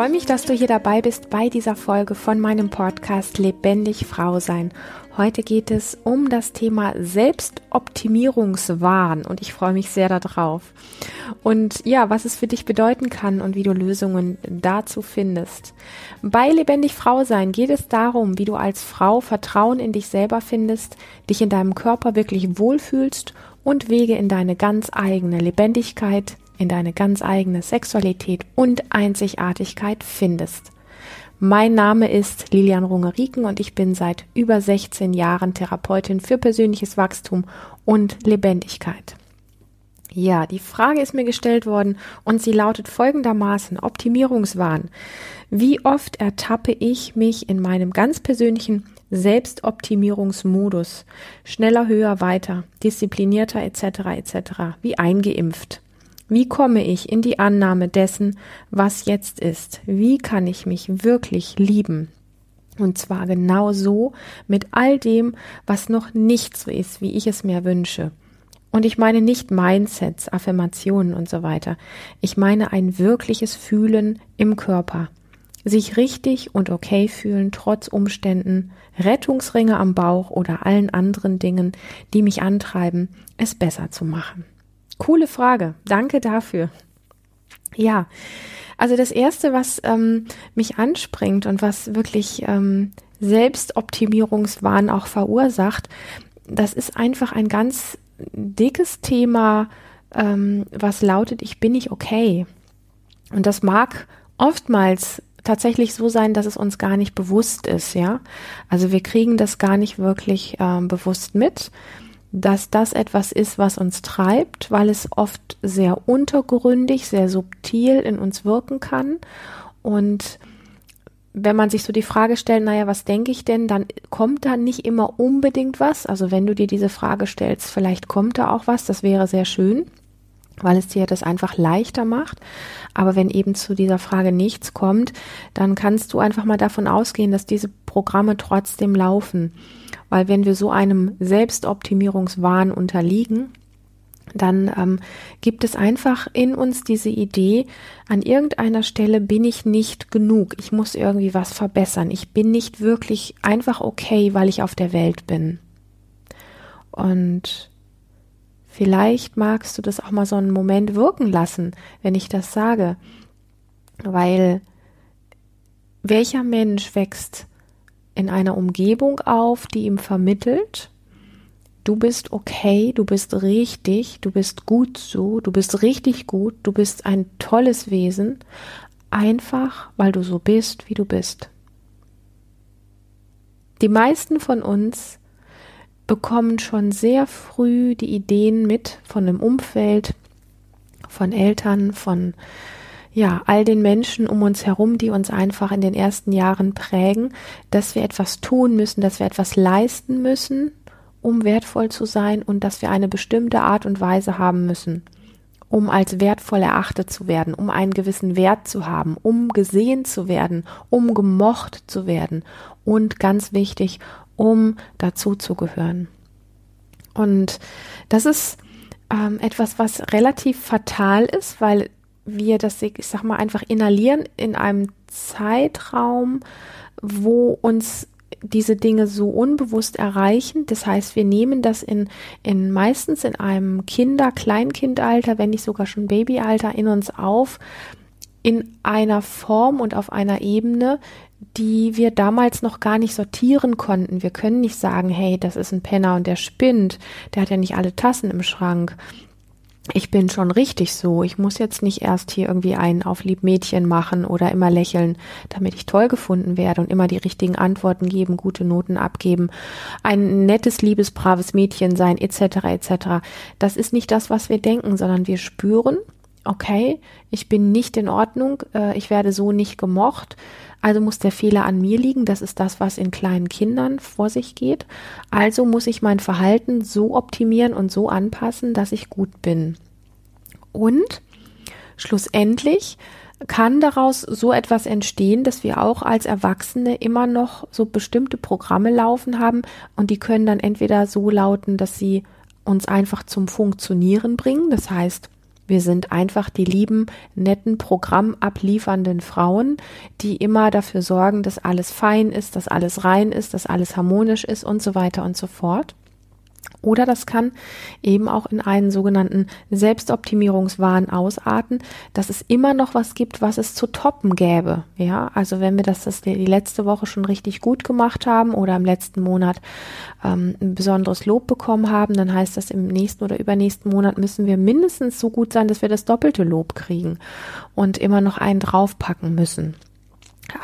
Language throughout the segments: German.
freue mich, dass du hier dabei bist bei dieser Folge von meinem Podcast Lebendig Frau sein. Heute geht es um das Thema Selbstoptimierungswahn und ich freue mich sehr darauf. Und ja, was es für dich bedeuten kann und wie du Lösungen dazu findest. Bei Lebendig Frau sein geht es darum, wie du als Frau Vertrauen in dich selber findest, dich in deinem Körper wirklich wohlfühlst und Wege in deine ganz eigene Lebendigkeit, in deine ganz eigene Sexualität und Einzigartigkeit findest. Mein Name ist Lilian Rungeriken und ich bin seit über 16 Jahren Therapeutin für persönliches Wachstum und Lebendigkeit. Ja, die Frage ist mir gestellt worden und sie lautet folgendermaßen Optimierungswahn. Wie oft ertappe ich mich in meinem ganz persönlichen Selbstoptimierungsmodus, schneller, höher, weiter, disziplinierter etc. etc. wie eingeimpft? Wie komme ich in die Annahme dessen, was jetzt ist? Wie kann ich mich wirklich lieben? Und zwar genau so mit all dem, was noch nicht so ist, wie ich es mir wünsche. Und ich meine nicht Mindsets, Affirmationen und so weiter. Ich meine ein wirkliches Fühlen im Körper. Sich richtig und okay fühlen, trotz Umständen, Rettungsringe am Bauch oder allen anderen Dingen, die mich antreiben, es besser zu machen. Coole Frage. Danke dafür. Ja, also das Erste, was ähm, mich anspringt und was wirklich ähm, Selbstoptimierungswahn auch verursacht, das ist einfach ein ganz dickes Thema, ähm, was lautet, ich bin nicht okay. Und das mag oftmals tatsächlich so sein, dass es uns gar nicht bewusst ist, ja. Also wir kriegen das gar nicht wirklich ähm, bewusst mit dass das etwas ist, was uns treibt, weil es oft sehr untergründig, sehr subtil in uns wirken kann. Und wenn man sich so die Frage stellt, naja, was denke ich denn, dann kommt da nicht immer unbedingt was. Also wenn du dir diese Frage stellst, vielleicht kommt da auch was, das wäre sehr schön, weil es dir das einfach leichter macht. Aber wenn eben zu dieser Frage nichts kommt, dann kannst du einfach mal davon ausgehen, dass diese Programme trotzdem laufen. Weil wenn wir so einem Selbstoptimierungswahn unterliegen, dann ähm, gibt es einfach in uns diese Idee, an irgendeiner Stelle bin ich nicht genug, ich muss irgendwie was verbessern, ich bin nicht wirklich einfach okay, weil ich auf der Welt bin. Und vielleicht magst du das auch mal so einen Moment wirken lassen, wenn ich das sage, weil welcher Mensch wächst in einer Umgebung auf, die ihm vermittelt, du bist okay, du bist richtig, du bist gut so, du bist richtig gut, du bist ein tolles Wesen, einfach weil du so bist, wie du bist. Die meisten von uns bekommen schon sehr früh die Ideen mit von dem Umfeld, von Eltern, von ja, all den Menschen um uns herum, die uns einfach in den ersten Jahren prägen, dass wir etwas tun müssen, dass wir etwas leisten müssen, um wertvoll zu sein und dass wir eine bestimmte Art und Weise haben müssen, um als wertvoll erachtet zu werden, um einen gewissen Wert zu haben, um gesehen zu werden, um gemocht zu werden und ganz wichtig, um dazu zu gehören. Und das ist ähm, etwas, was relativ fatal ist, weil wir das, ich sag mal, einfach inhalieren in einem Zeitraum, wo uns diese Dinge so unbewusst erreichen. Das heißt, wir nehmen das in, in meistens in einem Kinder-, Kleinkindalter, wenn nicht sogar schon Babyalter in uns auf, in einer Form und auf einer Ebene, die wir damals noch gar nicht sortieren konnten. Wir können nicht sagen, hey, das ist ein Penner und der spinnt, der hat ja nicht alle Tassen im Schrank ich bin schon richtig so. Ich muss jetzt nicht erst hier irgendwie einen auf Liebmädchen machen oder immer lächeln, damit ich toll gefunden werde und immer die richtigen Antworten geben, gute Noten abgeben, ein nettes, liebes, braves Mädchen sein, etc. etc. Das ist nicht das, was wir denken, sondern wir spüren, okay, ich bin nicht in Ordnung, äh, ich werde so nicht gemocht, also muss der Fehler an mir liegen, das ist das, was in kleinen Kindern vor sich geht. Also muss ich mein Verhalten so optimieren und so anpassen, dass ich gut bin. Und schlussendlich kann daraus so etwas entstehen, dass wir auch als Erwachsene immer noch so bestimmte Programme laufen haben und die können dann entweder so lauten, dass sie uns einfach zum Funktionieren bringen, das heißt, Wir sind einfach die lieben, netten, programmabliefernden Frauen, die immer dafür sorgen, dass alles fein ist, dass alles rein ist, dass alles harmonisch ist und so weiter und so fort. Oder das kann eben auch in einen sogenannten Selbstoptimierungswahn ausarten, dass es immer noch was gibt, was es zu toppen gäbe. Ja, also wenn wir das, das die letzte Woche schon richtig gut gemacht haben oder im letzten Monat ähm, ein besonderes Lob bekommen haben, dann heißt das im nächsten oder übernächsten Monat müssen wir mindestens so gut sein, dass wir das doppelte Lob kriegen und immer noch einen draufpacken müssen.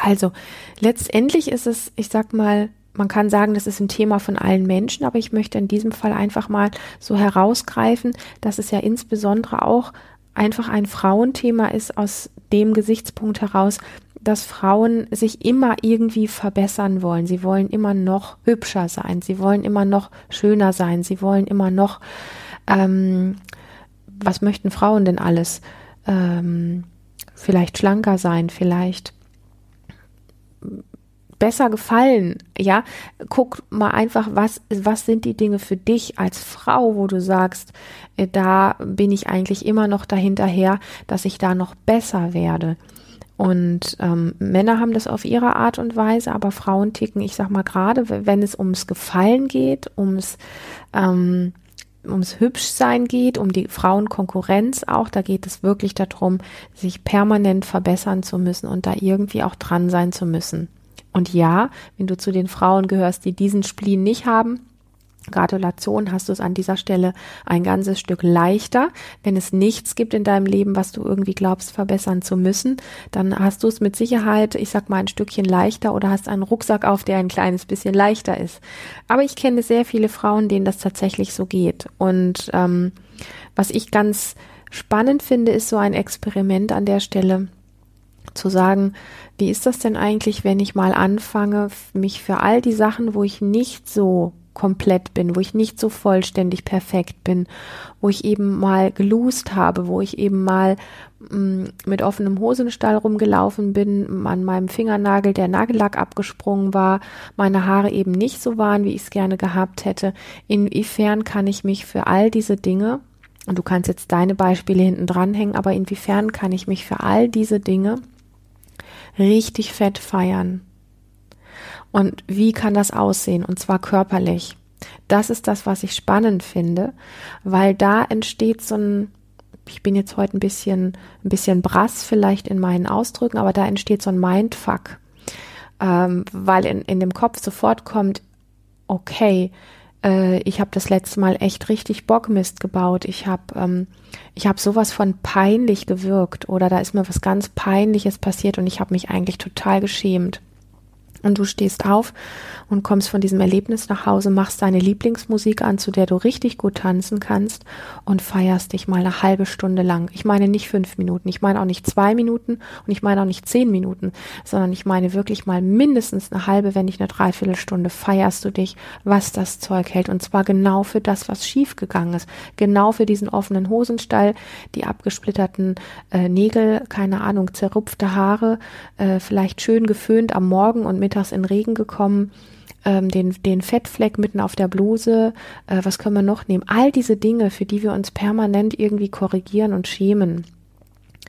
Also letztendlich ist es, ich sag mal, man kann sagen, das ist ein Thema von allen Menschen, aber ich möchte in diesem Fall einfach mal so herausgreifen, dass es ja insbesondere auch einfach ein Frauenthema ist aus dem Gesichtspunkt heraus, dass Frauen sich immer irgendwie verbessern wollen. Sie wollen immer noch hübscher sein, sie wollen immer noch schöner sein, sie wollen immer noch, ähm, was möchten Frauen denn alles? Ähm, vielleicht schlanker sein, vielleicht besser gefallen, ja, guck mal einfach, was, was sind die Dinge für dich als Frau, wo du sagst, äh, da bin ich eigentlich immer noch dahinterher, dass ich da noch besser werde. Und ähm, Männer haben das auf ihre Art und Weise, aber Frauen ticken, ich sag mal gerade, wenn es ums Gefallen geht, ums ähm, ums Hübschsein geht, um die Frauenkonkurrenz auch, da geht es wirklich darum, sich permanent verbessern zu müssen und da irgendwie auch dran sein zu müssen. Und ja, wenn du zu den Frauen gehörst, die diesen Spleen nicht haben, Gratulation, hast du es an dieser Stelle ein ganzes Stück leichter. Wenn es nichts gibt in deinem Leben, was du irgendwie glaubst verbessern zu müssen, dann hast du es mit Sicherheit, ich sag mal, ein Stückchen leichter oder hast einen Rucksack auf, der ein kleines bisschen leichter ist. Aber ich kenne sehr viele Frauen, denen das tatsächlich so geht. Und ähm, was ich ganz spannend finde, ist so ein Experiment an der Stelle zu sagen, wie ist das denn eigentlich, wenn ich mal anfange, mich für all die Sachen, wo ich nicht so komplett bin, wo ich nicht so vollständig perfekt bin, wo ich eben mal gelust habe, wo ich eben mal mh, mm, mit offenem Hosenstall rumgelaufen bin, an meinem Fingernagel der Nagellack abgesprungen war, meine Haare eben nicht so waren, wie ich es gerne gehabt hätte. Inwiefern kann ich mich für all diese Dinge, und du kannst jetzt deine Beispiele hinten dranhängen, aber inwiefern kann ich mich für all diese Dinge richtig fett feiern. Und wie kann das aussehen? Und zwar körperlich. Das ist das, was ich spannend finde, weil da entsteht so ein, ich bin jetzt heute ein bisschen, ein bisschen brass vielleicht in meinen Ausdrücken, aber da entsteht so ein Mindfuck, ähm, weil in, in dem Kopf sofort kommt, okay, äh, ich habe das letzte Mal echt richtig Bockmist gebaut. Ich habe ähm, ich habe sowas von peinlich gewirkt oder da ist mir was ganz Peinliches passiert und ich habe mich eigentlich total geschämt. Und du stehst auf und kommst von diesem Erlebnis nach Hause, machst deine Lieblingsmusik an, zu der du richtig gut tanzen kannst und feierst dich mal eine halbe Stunde lang. Ich meine nicht fünf Minuten, ich meine auch nicht zwei Minuten und ich meine auch nicht zehn Minuten, sondern ich meine wirklich mal mindestens eine halbe, wenn nicht eine Dreiviertelstunde feierst du dich, was das Zeug hält. Und zwar genau für das, was schiefgegangen ist. Genau für diesen offenen Hosenstall, die abgesplitterten äh, Nägel, keine Ahnung, zerrupfte Haare, äh, vielleicht schön geföhnt am Morgen und mittags in Regen gekommen, ähm, den, den Fettfleck mitten auf der Bluse, äh, was können wir noch nehmen? All diese Dinge, für die wir uns permanent irgendwie korrigieren und schämen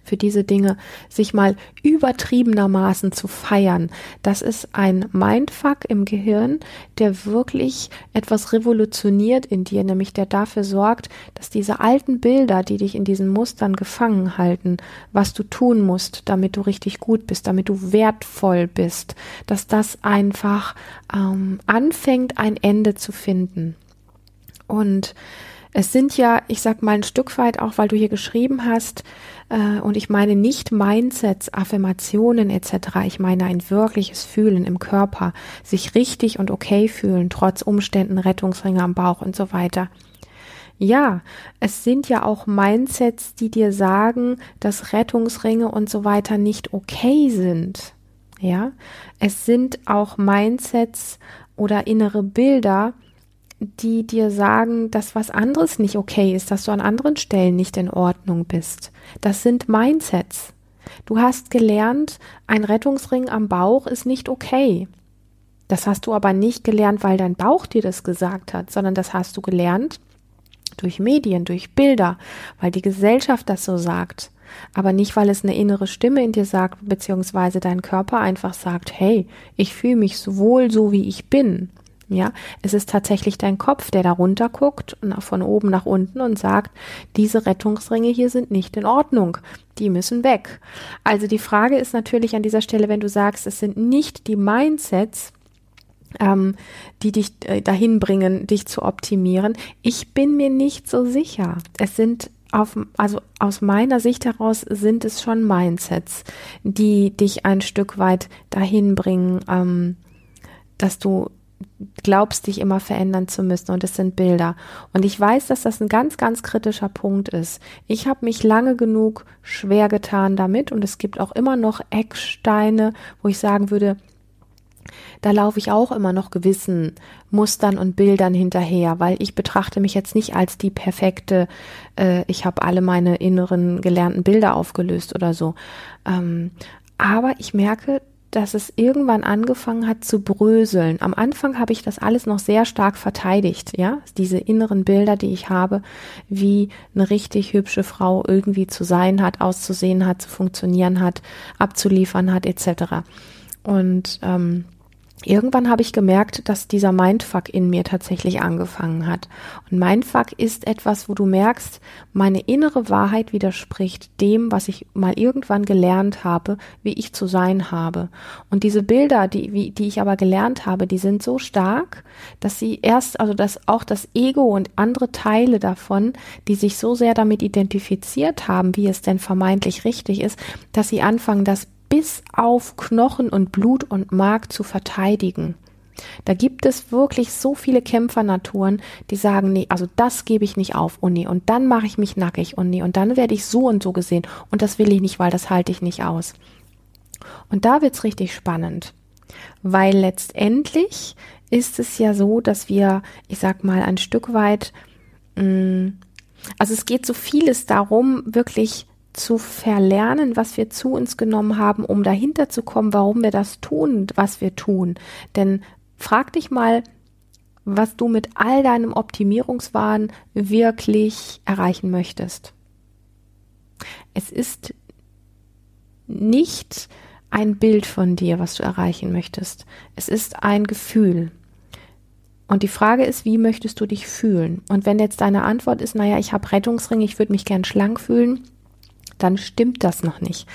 für diese Dinge, sich mal übertriebenermaßen zu feiern. Das ist ein Mindfuck im Gehirn, der wirklich etwas revolutioniert in dir, nämlich der dafür sorgt, dass diese alten Bilder, die dich in diesen Mustern gefangen halten, was du tun musst, damit du richtig gut bist, damit du wertvoll bist, dass das einfach ähm, anfängt, ein Ende zu finden. Und es sind ja, ich sag mal ein Stück weit auch, weil du hier geschrieben hast, äh, und ich meine nicht Mindsets, Affirmationen etc. Ich meine ein wirkliches Fühlen im Körper, sich richtig und okay fühlen, trotz Umständen, Rettungsringe am Bauch und so weiter. Ja, es sind ja auch Mindsets, die dir sagen, dass Rettungsringe und so weiter nicht okay sind. Ja, es sind auch Mindsets oder innere Bilder, die dir sagen, dass was anderes nicht okay ist, dass du an anderen Stellen nicht in Ordnung bist. Das sind Mindsets. Du hast gelernt, ein Rettungsring am Bauch ist nicht okay. Das hast du aber nicht gelernt, weil dein Bauch dir das gesagt hat, sondern das hast du gelernt, durch Medien, durch Bilder, weil die Gesellschaft das so sagt. Aber nicht, weil es eine innere Stimme in dir sagt, beziehungsweise dein Körper einfach sagt, hey, ich fühle mich so wohl so, wie ich bin. Ja, es ist tatsächlich dein Kopf, der da runter guckt von oben nach unten und sagt, diese Rettungsringe hier sind nicht in Ordnung. Die müssen weg. Also die Frage ist natürlich an dieser Stelle, wenn du sagst, es sind nicht die Mindsets, ähm, die dich äh, dahin bringen, dich zu optimieren. Ich bin mir nicht so sicher. Es sind auf, also aus meiner Sicht heraus sind es schon Mindsets, die dich ein Stück weit dahin bringen, ähm, dass du glaubst, dich immer verändern zu müssen und es sind Bilder. Und ich weiß, dass das ein ganz, ganz kritischer Punkt ist. Ich habe mich lange genug schwer getan damit und es gibt auch immer noch Ecksteine, wo ich sagen würde, da laufe ich auch immer noch gewissen Mustern und Bildern hinterher, weil ich betrachte mich jetzt nicht als die perfekte, äh, ich habe alle meine inneren gelernten Bilder aufgelöst oder so. Ähm, aber ich merke, dass es irgendwann angefangen hat zu bröseln. Am Anfang habe ich das alles noch sehr stark verteidigt, ja, diese inneren Bilder, die ich habe, wie eine richtig hübsche Frau irgendwie zu sein hat, auszusehen hat, zu funktionieren hat, abzuliefern hat, etc. Und ähm, irgendwann habe ich gemerkt, dass dieser Mindfuck in mir tatsächlich angefangen hat. Und Mindfuck ist etwas, wo du merkst, meine innere Wahrheit widerspricht dem, was ich mal irgendwann gelernt habe, wie ich zu sein habe. Und diese Bilder, die, wie, die ich aber gelernt habe, die sind so stark, dass sie erst, also dass auch das Ego und andere Teile davon, die sich so sehr damit identifiziert haben, wie es denn vermeintlich richtig ist, dass sie anfangen, das bis auf Knochen und Blut und Mark zu verteidigen. Da gibt es wirklich so viele Kämpfernaturen, die sagen, nee, also das gebe ich nicht auf, oh nee, und dann mache ich mich nackig, oh nee, und dann werde ich so und so gesehen, und das will ich nicht, weil das halte ich nicht aus. Und da wird's richtig spannend, weil letztendlich ist es ja so, dass wir, ich sag mal, ein Stück weit, mh, mm, also es geht so vieles darum, wirklich zu verlernen, was wir zu uns genommen haben, um dahinter zu kommen, warum wir das tun, was wir tun. Denn frag dich mal, was du mit all deinem Optimierungswahn wirklich erreichen möchtest. Es ist nicht ein Bild von dir, was du erreichen möchtest. Es ist ein Gefühl. Und die Frage ist, wie möchtest du dich fühlen? Und wenn jetzt deine Antwort ist, naja, ich habe Rettungsring, ich würde mich gern schlank fühlen, dann stimmt das noch nicht.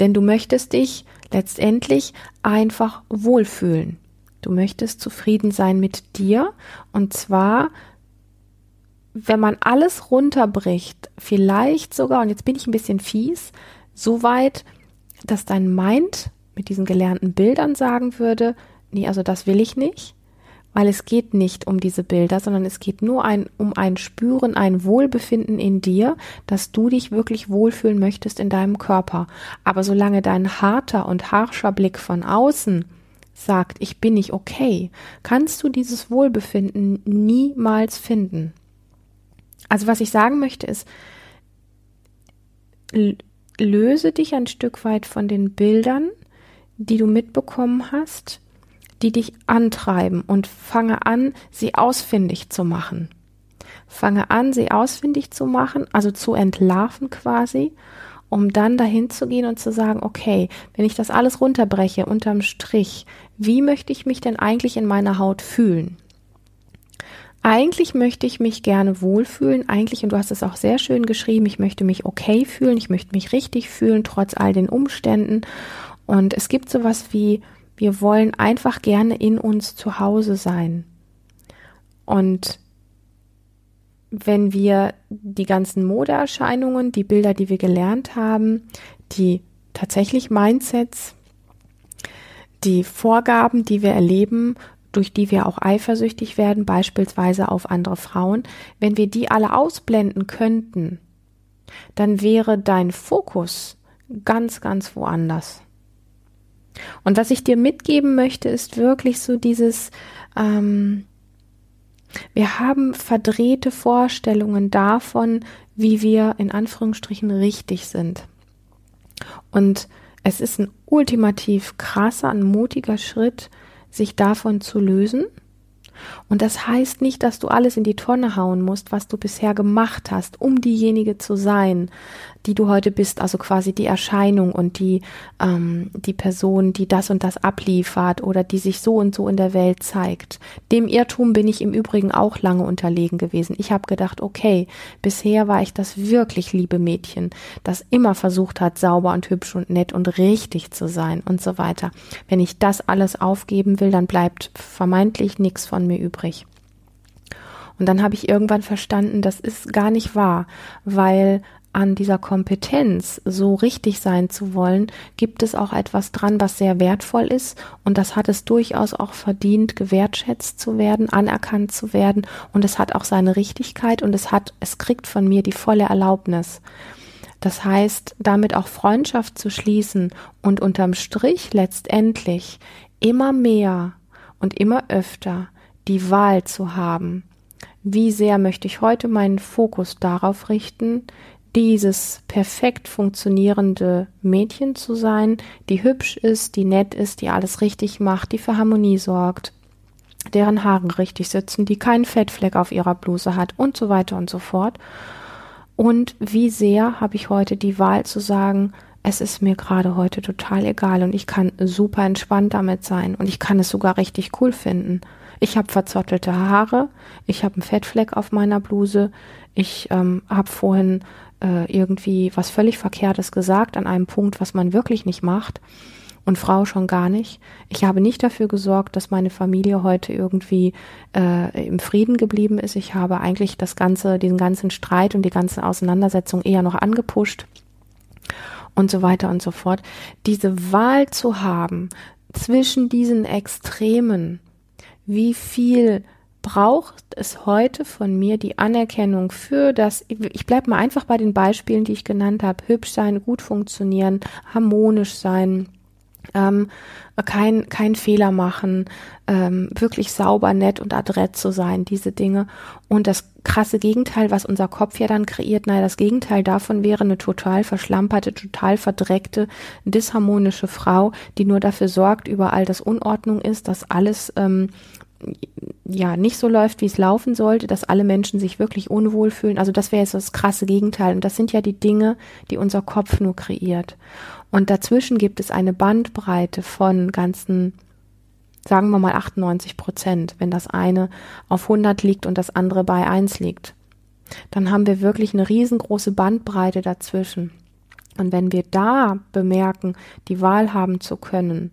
Denn du möchtest dich letztendlich einfach wohlfühlen. Du möchtest zufrieden sein mit dir und zwar, wenn man alles runterbricht, vielleicht sogar, und jetzt bin ich ein bisschen fies, so weit, dass dein Mind mit diesen gelernten Bildern sagen würde, nee, also das will ich nicht weil es geht nicht um diese Bilder, sondern es geht nur ein, um ein Spüren, ein Wohlbefinden in dir, dass du dich wirklich wohlfühlen möchtest in deinem Körper. Aber solange dein harter und harscher Blick von außen sagt, ich bin nicht okay, kannst du dieses Wohlbefinden niemals finden. Also was ich sagen möchte ist, löse dich ein Stück weit von den Bildern, die du mitbekommen hast, die dich antreiben und fange an, sie ausfindig zu machen. Fange an, sie ausfindig zu machen, also zu entlarven quasi, um dann dahin zu gehen und zu sagen, okay, wenn ich das alles runterbreche unterm Strich, wie möchte ich mich denn eigentlich in meiner Haut fühlen? Eigentlich möchte ich mich gerne wohlfühlen, eigentlich, und du hast es auch sehr schön geschrieben, ich möchte mich okay fühlen, ich möchte mich richtig fühlen, trotz all den Umständen. Und es gibt sowas wie wir wollen einfach gerne in uns zu Hause sein. Und wenn wir die ganzen Modeerscheinungen, die Bilder, die wir gelernt haben, die tatsächlich Mindsets, die Vorgaben, die wir erleben, durch die wir auch eifersüchtig werden, beispielsweise auf andere Frauen, wenn wir die alle ausblenden könnten, dann wäre dein Fokus ganz, ganz woanders. Und was ich dir mitgeben möchte, ist wirklich so dieses, ähm, wir haben verdrehte Vorstellungen davon, wie wir in Anführungsstrichen richtig sind. Und es ist ein ultimativ krasser, ein mutiger Schritt, sich davon zu lösen Und das heißt nicht, dass du alles in die Tonne hauen musst, was du bisher gemacht hast, um diejenige zu sein, die du heute bist, also quasi die Erscheinung und die, ähm, die Person, die das und das abliefert oder die sich so und so in der Welt zeigt. Dem Irrtum bin ich im Übrigen auch lange unterlegen gewesen. Ich habe gedacht, okay, bisher war ich das wirklich liebe Mädchen, das immer versucht hat, sauber und hübsch und nett und richtig zu sein und so weiter. Wenn ich das alles aufgeben will, dann bleibt vermeintlich nichts von mir übrig. Und dann habe ich irgendwann verstanden, das ist gar nicht wahr, weil an dieser Kompetenz, so richtig sein zu wollen, gibt es auch etwas dran, was sehr wertvoll ist. Und das hat es durchaus auch verdient, gewertschätzt zu werden, anerkannt zu werden. Und es hat auch seine Richtigkeit und es hat, es kriegt von mir die volle Erlaubnis. Das heißt, damit auch Freundschaft zu schließen und unterm Strich letztendlich immer mehr und immer öfter die Wahl zu haben. Wie sehr möchte ich heute meinen Fokus darauf richten, dieses perfekt funktionierende Mädchen zu sein, die hübsch ist, die nett ist, die alles richtig macht, die für Harmonie sorgt, deren Haare richtig sitzen, die keinen Fettfleck auf ihrer Bluse hat und so weiter und so fort. Und wie sehr habe ich heute die Wahl zu sagen, es ist mir gerade heute total egal und ich kann super entspannt damit sein und ich kann es sogar richtig cool finden. Ich habe verzottelte Haare, ich habe einen Fettfleck auf meiner Bluse, ich ähm, habe vorhin äh, irgendwie was völlig Verkehrtes gesagt an einem Punkt, was man wirklich nicht macht und Frau schon gar nicht. Ich habe nicht dafür gesorgt, dass meine Familie heute irgendwie äh, im Frieden geblieben ist. Ich habe eigentlich das ganze, diesen ganzen Streit und die ganze Auseinandersetzung eher noch angepusht und so weiter und so fort. Diese Wahl zu haben zwischen diesen Extremen, wie viel braucht es heute von mir die Anerkennung für das, ich bleibe mal einfach bei den Beispielen, die ich genannt habe, hübsch sein, gut funktionieren, harmonisch sein, ähm, kein, kein Fehler machen, ähm, wirklich sauber, nett und adrett zu sein, diese Dinge. Und das krasse Gegenteil, was unser Kopf ja dann kreiert, naja, das Gegenteil davon wäre eine total verschlamperte, total verdreckte, disharmonische Frau, die nur dafür sorgt, überall, dass Unordnung ist, dass alles ähm, ja nicht so läuft, wie es laufen sollte, dass alle Menschen sich wirklich unwohl fühlen. Also das wäre jetzt das krasse Gegenteil. Und das sind ja die Dinge, die unser Kopf nur kreiert. Und dazwischen gibt es eine Bandbreite von ganzen, sagen wir mal 98 Prozent, wenn das eine auf 100 liegt und das andere bei 1 liegt. Dann haben wir wirklich eine riesengroße Bandbreite dazwischen. Und wenn wir da bemerken, die Wahl haben zu können,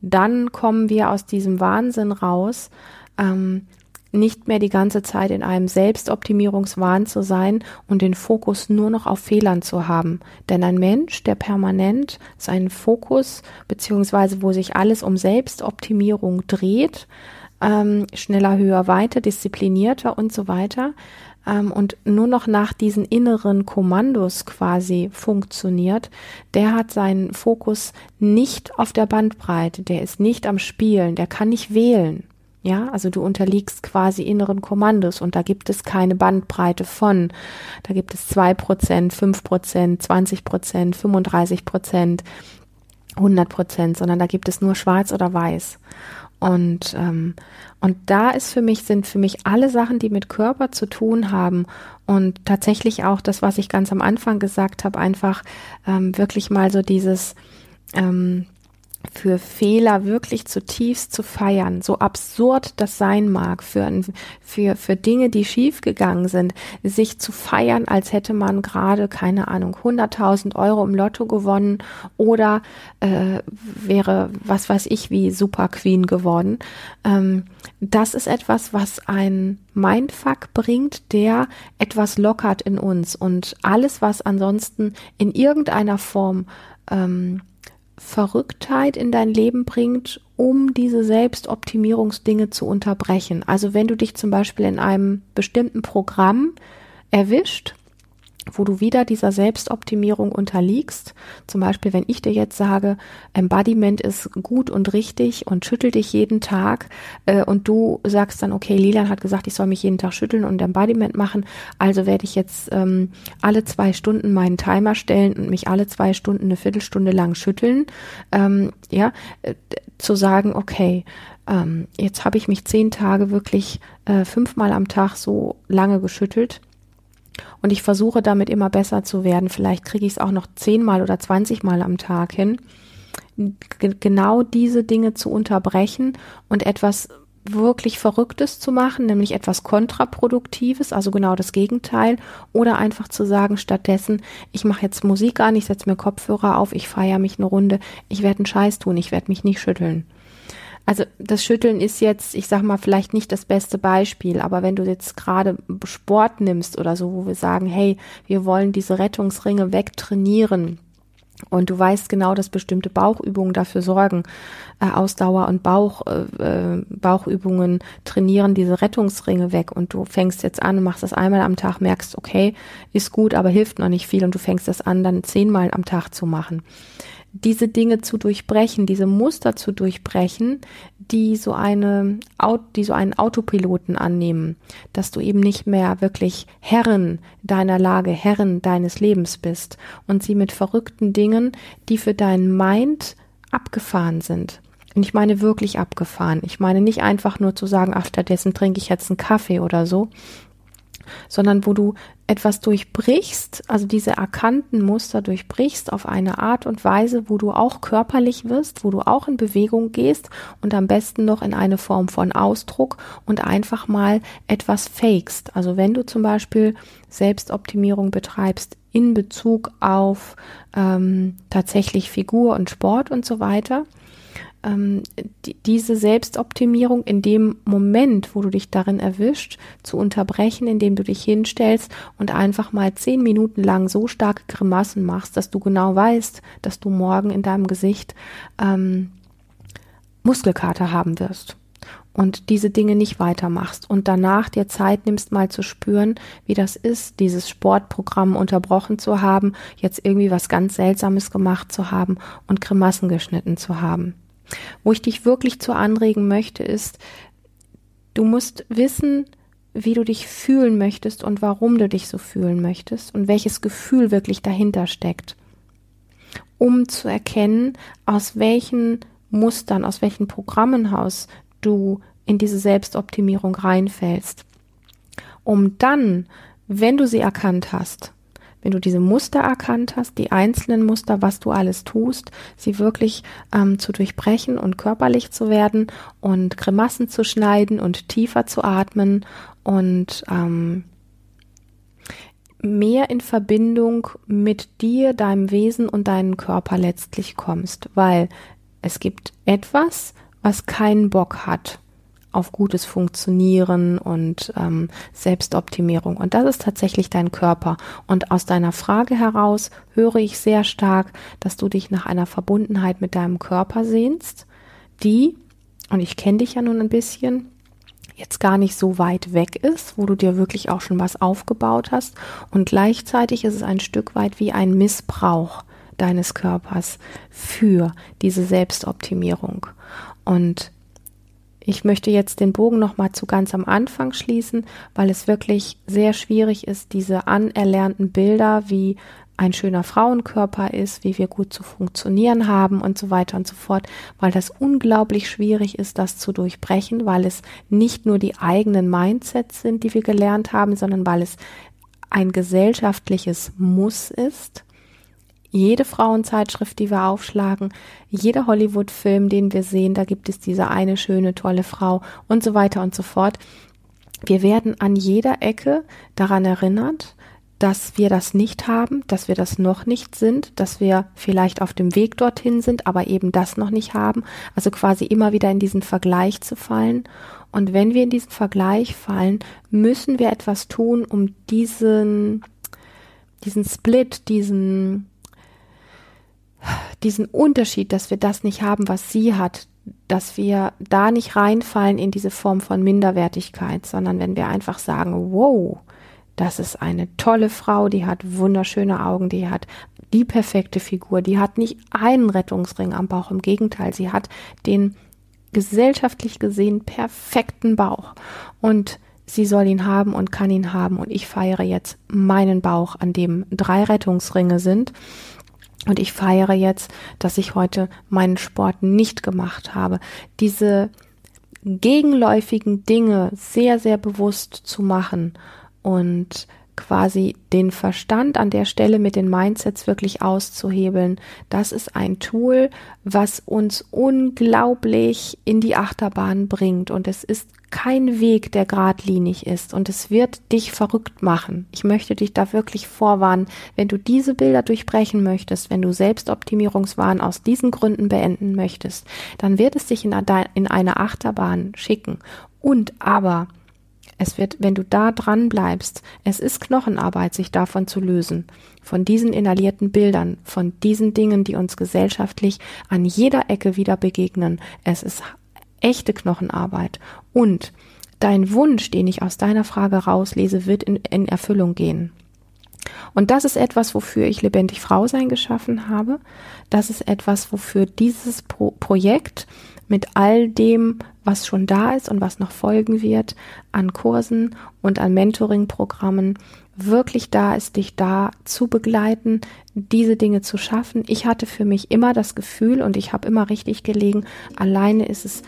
dann kommen wir aus diesem Wahnsinn raus, ähm, nicht mehr die ganze Zeit in einem Selbstoptimierungswahn zu sein und den Fokus nur noch auf Fehlern zu haben. Denn ein Mensch, der permanent seinen Fokus beziehungsweise wo sich alles um Selbstoptimierung dreht, ähm, schneller, höher, weiter, disziplinierter und so weiter, ähm, und nur noch nach diesen inneren Kommandos quasi funktioniert, der hat seinen Fokus nicht auf der Bandbreite, der ist nicht am Spielen, der kann nicht wählen. Ja, also du unterliegst quasi inneren Kommandos und da gibt es keine Bandbreite von. Da gibt es zwei Prozent, fünf Prozent, zwanzig Prozent, 35 Prozent, 100 Prozent, sondern da gibt es nur schwarz oder weiß. Und, ähm, und da ist für mich, sind für mich alle Sachen, die mit Körper zu tun haben und tatsächlich auch das, was ich ganz am Anfang gesagt habe, einfach ähm, wirklich mal so dieses, ähm, für Fehler wirklich zutiefst zu feiern, so absurd das sein mag, für, für, für Dinge, die schiefgegangen sind, sich zu feiern, als hätte man gerade, keine Ahnung, 100.000 Euro im Lotto gewonnen oder äh, wäre, was weiß ich, wie Super Queen geworden. Ähm, das ist etwas, was ein Mindfuck bringt, der etwas lockert in uns und alles, was ansonsten in irgendeiner Form ähm, Verrücktheit in dein Leben bringt, um diese Selbstoptimierungsdinge zu unterbrechen. Also wenn du dich zum Beispiel in einem bestimmten Programm erwischt, wo du wieder dieser Selbstoptimierung unterliegst. Zum Beispiel, wenn ich dir jetzt sage, Embodiment ist gut und richtig und schüttel dich jeden Tag äh, und du sagst dann, okay, Lilian hat gesagt, ich soll mich jeden Tag schütteln und Embodiment machen, also werde ich jetzt ähm, alle zwei Stunden meinen Timer stellen und mich alle zwei Stunden eine Viertelstunde lang schütteln. Ähm, ja, äh, zu sagen, okay, ähm, jetzt habe ich mich zehn Tage wirklich äh, fünfmal am Tag so lange geschüttelt. Und ich versuche damit immer besser zu werden. Vielleicht kriege ich es auch noch zehnmal oder zwanzigmal am Tag hin. Genau diese Dinge zu unterbrechen und etwas wirklich Verrücktes zu machen, nämlich etwas Kontraproduktives, also genau das Gegenteil, oder einfach zu sagen, stattdessen, ich mache jetzt Musik an, ich setze mir Kopfhörer auf, ich feiere mich eine Runde, ich werde einen Scheiß tun, ich werde mich nicht schütteln. Also das Schütteln ist jetzt, ich sag mal, vielleicht nicht das beste Beispiel, aber wenn du jetzt gerade Sport nimmst oder so, wo wir sagen, hey, wir wollen diese Rettungsringe wegtrainieren, und du weißt genau, dass bestimmte Bauchübungen dafür sorgen. Äh, Ausdauer und Bauch, äh, äh, Bauchübungen trainieren diese Rettungsringe weg. Und du fängst jetzt an, machst das einmal am Tag, merkst, okay, ist gut, aber hilft noch nicht viel. Und du fängst das an, dann zehnmal am Tag zu machen diese Dinge zu durchbrechen, diese Muster zu durchbrechen, die so eine, die so einen Autopiloten annehmen, dass du eben nicht mehr wirklich Herrin deiner Lage, Herrin deines Lebens bist und sie mit verrückten Dingen, die für deinen Mind abgefahren sind. Und ich meine wirklich abgefahren. Ich meine nicht einfach nur zu sagen, ach, stattdessen trinke ich jetzt einen Kaffee oder so, sondern wo du etwas durchbrichst, also diese erkannten Muster durchbrichst auf eine Art und Weise, wo du auch körperlich wirst, wo du auch in Bewegung gehst und am besten noch in eine Form von Ausdruck und einfach mal etwas fakest. Also wenn du zum Beispiel Selbstoptimierung betreibst in Bezug auf ähm, tatsächlich Figur und Sport und so weiter, ähm, die, diese Selbstoptimierung in dem Moment, wo du dich darin erwischt, zu unterbrechen, indem du dich hinstellst und einfach mal zehn Minuten lang so starke Grimassen machst, dass du genau weißt, dass du morgen in deinem Gesicht ähm, Muskelkater haben wirst und diese Dinge nicht weitermachst und danach dir Zeit nimmst, mal zu spüren, wie das ist, dieses Sportprogramm unterbrochen zu haben, jetzt irgendwie was ganz Seltsames gemacht zu haben und Grimassen geschnitten zu haben. Wo ich dich wirklich zu anregen möchte, ist, du musst wissen, wie du dich fühlen möchtest und warum du dich so fühlen möchtest und welches Gefühl wirklich dahinter steckt, um zu erkennen, aus welchen Mustern, aus welchen Programmenhaus du in diese Selbstoptimierung reinfällst, um dann, wenn du sie erkannt hast, wenn du diese Muster erkannt hast, die einzelnen Muster, was du alles tust, sie wirklich ähm, zu durchbrechen und körperlich zu werden und Grimassen zu schneiden und tiefer zu atmen und ähm, mehr in Verbindung mit dir, deinem Wesen und deinem Körper letztlich kommst, weil es gibt etwas, was keinen Bock hat auf gutes Funktionieren und ähm, Selbstoptimierung. Und das ist tatsächlich dein Körper. Und aus deiner Frage heraus höre ich sehr stark, dass du dich nach einer Verbundenheit mit deinem Körper sehnst, die, und ich kenne dich ja nun ein bisschen, jetzt gar nicht so weit weg ist, wo du dir wirklich auch schon was aufgebaut hast. Und gleichzeitig ist es ein Stück weit wie ein Missbrauch deines Körpers für diese Selbstoptimierung. Und ich möchte jetzt den Bogen nochmal zu ganz am Anfang schließen, weil es wirklich sehr schwierig ist, diese anerlernten Bilder, wie ein schöner Frauenkörper ist, wie wir gut zu funktionieren haben und so weiter und so fort, weil das unglaublich schwierig ist, das zu durchbrechen, weil es nicht nur die eigenen Mindsets sind, die wir gelernt haben, sondern weil es ein gesellschaftliches Muss ist jede Frauenzeitschrift, die wir aufschlagen, jeder Hollywood-Film, den wir sehen, da gibt es diese eine schöne, tolle Frau und so weiter und so fort. Wir werden an jeder Ecke daran erinnert, dass wir das nicht haben, dass wir das noch nicht sind, dass wir vielleicht auf dem Weg dorthin sind, aber eben das noch nicht haben. Also quasi immer wieder in diesen Vergleich zu fallen. Und wenn wir in diesen Vergleich fallen, müssen wir etwas tun, um diesen, diesen Split, diesen, diesen Unterschied, dass wir das nicht haben, was sie hat, dass wir da nicht reinfallen in diese Form von Minderwertigkeit, sondern wenn wir einfach sagen, wow, das ist eine tolle Frau, die hat wunderschöne Augen, die hat die perfekte Figur, die hat nicht einen Rettungsring am Bauch, im Gegenteil, sie hat den gesellschaftlich gesehen perfekten Bauch. Und sie soll ihn haben und kann ihn haben. Und ich feiere jetzt meinen Bauch, an dem drei Rettungsringe sind und ich feiere jetzt, dass ich heute meinen Sport nicht gemacht habe. Diese gegenläufigen Dinge sehr, sehr bewusst zu machen und quasi den Verstand an der Stelle mit den Mindsets wirklich auszuhebeln. Das ist ein Tool, was uns unglaublich in die Achterbahn bringt. Und es ist kein Weg, der geradlinig ist. Und es wird dich verrückt machen. Ich möchte dich da wirklich vorwarnen. Wenn du diese Bilder durchbrechen möchtest, wenn du Selbstoptimierungswahn aus diesen Gründen beenden möchtest, dann wird es dich in eine Achterbahn schicken. Und aber es wird, wenn du da dran bleibst, es ist Knochenarbeit, sich davon zu lösen, von diesen inhalierten Bildern, von diesen Dingen, die uns gesellschaftlich an jeder Ecke wieder begegnen. Es ist echte Knochenarbeit. Und dein Wunsch, den ich aus deiner Frage rauslese, wird in, in Erfüllung gehen. Und das ist etwas, wofür ich lebendig Frau sein geschaffen habe. Das ist etwas, wofür dieses Pro Projekt mit all dem, was schon da ist und was noch folgen wird, an Kursen und an Mentoring-Programmen wirklich da ist, dich da zu begleiten, diese Dinge zu schaffen. Ich hatte für mich immer das Gefühl und ich habe immer richtig gelegen, alleine ist es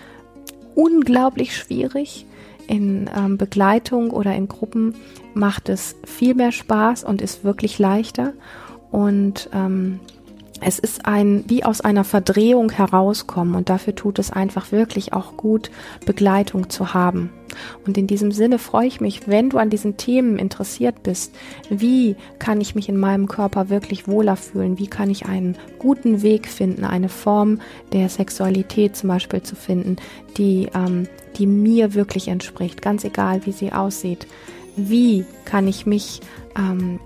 unglaublich schwierig. In ähm, Begleitung oder in Gruppen macht es viel mehr Spaß und ist wirklich leichter. Und ähm, es ist ein, wie aus einer Verdrehung herauskommen und dafür tut es einfach wirklich auch gut, Begleitung zu haben. Und in diesem Sinne freue ich mich, wenn du an diesen Themen interessiert bist. Wie kann ich mich in meinem Körper wirklich wohler fühlen? Wie kann ich einen guten Weg finden, eine Form der Sexualität zum Beispiel zu finden, die, ähm, die mir wirklich entspricht, ganz egal, wie sie aussieht. Wie kann ich mich ähm,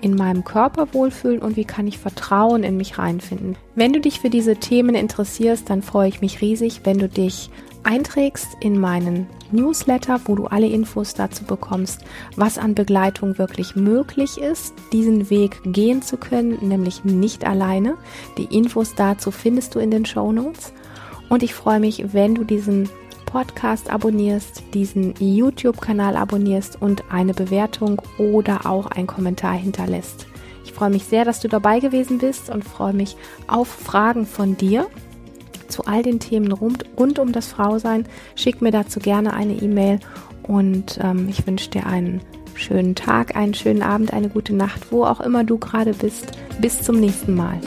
in meinem Körper wohlfühlen und wie kann ich Vertrauen in mich reinfinden. Wenn du dich für diese Themen interessierst, dann freue ich mich riesig, wenn du dich einträgst in meinen Newsletter, wo du alle Infos dazu bekommst, was an Begleitung wirklich möglich ist, diesen Weg gehen zu können, nämlich nicht alleine. Die Infos dazu findest du in den Show Notes. Und ich freue mich, wenn du diesen Podcast abonnierst, diesen YouTube-Kanal abonnierst und eine Bewertung oder auch einen Kommentar hinterlässt. Ich freue mich sehr, dass du dabei gewesen bist und freue mich auf Fragen von dir zu all den Themen rund, rund um das Frausein. Schick mir dazu gerne eine E-Mail und ähm, ich wünsche dir einen schönen Tag, einen schönen Abend, eine gute Nacht, wo auch immer du gerade bist. Bis zum nächsten Mal.